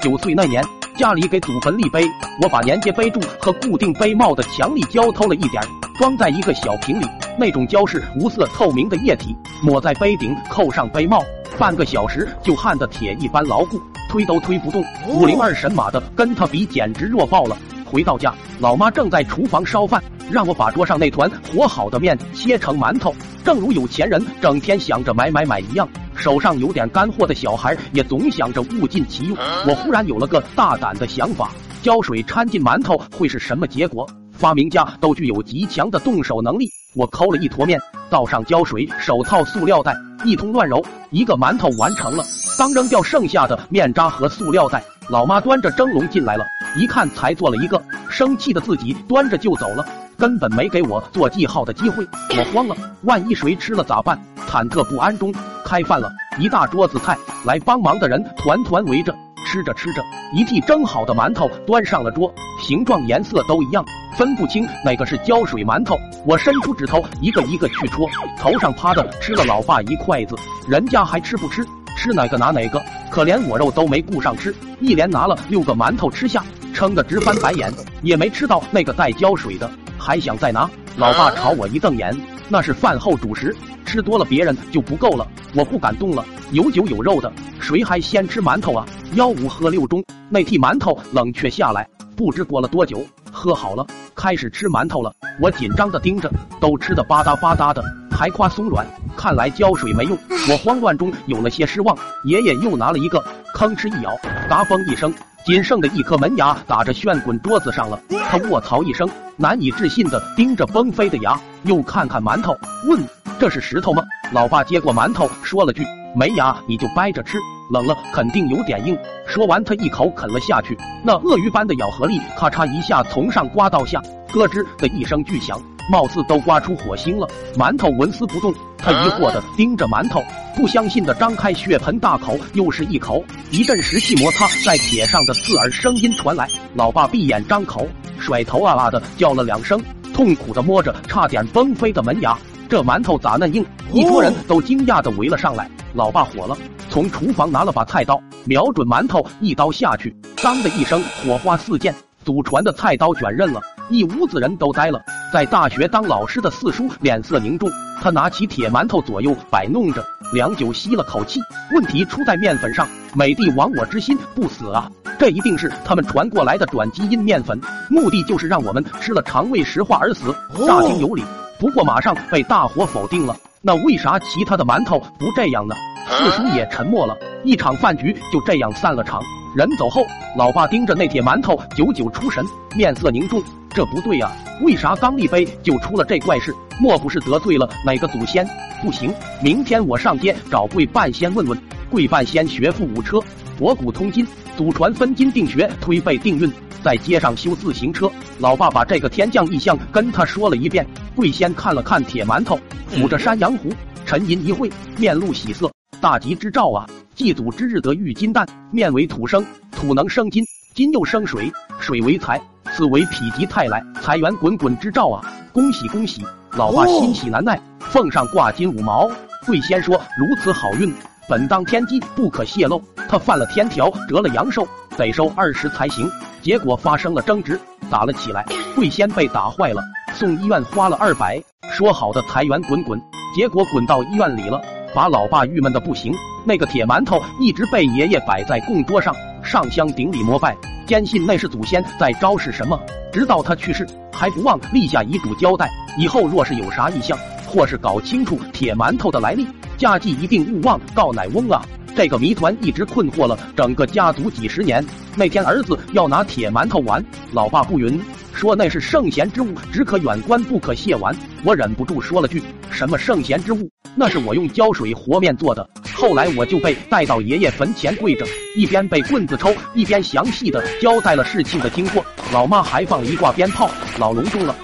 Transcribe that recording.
九岁那年，家里给祖坟立碑，我把连接碑柱和固定碑帽的强力胶偷了一点，装在一个小瓶里。那种胶是无色透明的液体，抹在碑顶，扣上碑帽，半个小时就焊得铁一般牢固，推都推不动。五零二神马的跟他比，简直弱爆了。回到家，老妈正在厨房烧饭，让我把桌上那团和好的面切成馒头。正如有钱人整天想着买买买一样，手上有点干货的小孩也总想着物尽其用。我忽然有了个大胆的想法：胶水掺进馒头会是什么结果？发明家都具有极强的动手能力。我抠了一坨面，倒上胶水，手套塑料袋，一通乱揉，一个馒头完成了。刚扔掉剩下的面渣和塑料袋，老妈端着蒸笼进来了，一看才做了一个，生气的自己端着就走了，根本没给我做记号的机会。我慌了，万一谁吃了咋办？忐忑不安中，开饭了，一大桌子菜，来帮忙的人团团围着。吃着吃着，一屉蒸好的馒头端上了桌，形状颜色都一样，分不清哪个是胶水馒头。我伸出指头，一个一个去戳，头上趴的吃了老爸一筷子，人家还吃不吃？吃哪个拿哪个，可连我肉都没顾上吃，一连拿了六个馒头吃下，撑得直翻白眼，也没吃到那个带胶水的，还想再拿。老爸朝我一瞪眼，那是饭后主食，吃多了别人就不够了。我不敢动了，有酒有肉的，谁还先吃馒头啊？吆五喝六中，那屉馒头冷却下来，不知过了多久，喝好了，开始吃馒头了。我紧张的盯着，都吃的吧嗒吧嗒的，还夸松软，看来浇水没用。我慌乱中有了些失望。爷爷又拿了一个，吭哧一咬，嘎嘣一声。仅剩的一颗门牙打着旋滚桌子上了，他卧槽一声，难以置信的盯着崩飞的牙，又看看馒头，问：“这是石头吗？”老爸接过馒头，说了句：“没牙你就掰着吃，冷了肯定有点硬。”说完，他一口啃了下去，那鳄鱼般的咬合力，咔嚓一下从上刮到下，咯吱的一声巨响。貌似都刮出火星了，馒头纹丝不动。他疑惑的盯着馒头，不相信的张开血盆大口，又是一口。一阵石器摩擦在铁上的刺耳声音传来。老爸闭眼张口，甩头啊啊的叫了两声，痛苦的摸着差点崩飞的门牙。这馒头咋嫩硬？一桌人都惊讶的围了上来。老爸火了，从厨房拿了把菜刀，瞄准馒头一刀下去，当的一声，火花四溅，祖传的菜刀卷刃了。一屋子人都呆了。在大学当老师的四叔脸色凝重，他拿起铁馒头左右摆弄着，良久吸了口气。问题出在面粉上，美帝亡我之心不死啊！这一定是他们传过来的转基因面粉，目的就是让我们吃了肠胃石化而死。大听有理，不过马上被大伙否定了。那为啥其他的馒头不这样呢？四叔也沉默了。一场饭局就这样散了场。人走后，老爸盯着那铁馒头，久久出神，面色凝重。这不对呀，为啥刚立碑就出了这怪事？莫不是得罪了哪个祖先？不行，明天我上街找贵半仙问问。贵半仙学富五车，博古通今，祖传分金定穴，推背定运，在街上修自行车。老爸把这个天降异象跟他说了一遍。贵仙看了看铁馒头，抚着山羊胡，沉吟一会，面露喜色。大吉之兆啊！祭祖之日得玉金蛋，面为土生，土能生金，金又生水，水为财。此为否极泰来，财源滚滚之兆啊！恭喜恭喜！老爸欣喜难耐，奉上挂金五毛。贵仙说：“如此好运，本当天机，不可泄露。他犯了天条，折了阳寿，得收二十才行。”结果发生了争执，打了起来。贵仙被打坏了，送医院花了二百。说好的财源滚滚，结果滚到医院里了，把老爸郁闷的不行。那个铁馒头一直被爷爷摆在供桌上，上香顶礼膜拜。坚信那是祖先在昭示什么，直到他去世，还不忘立下遗嘱交代，以后若是有啥异象，或是搞清楚铁馒头的来历，家祭一定勿忘告乃翁啊！这个谜团一直困惑了整个家族几十年。那天儿子要拿铁馒头玩，老爸不允，说那是圣贤之物，只可远观不可亵玩。我忍不住说了句：什么圣贤之物？那是我用胶水和面做的。后来我就被带到爷爷坟前跪着，一边被棍子抽，一边详细的交代了事情的经过。老妈还放了一挂鞭炮，老隆重了。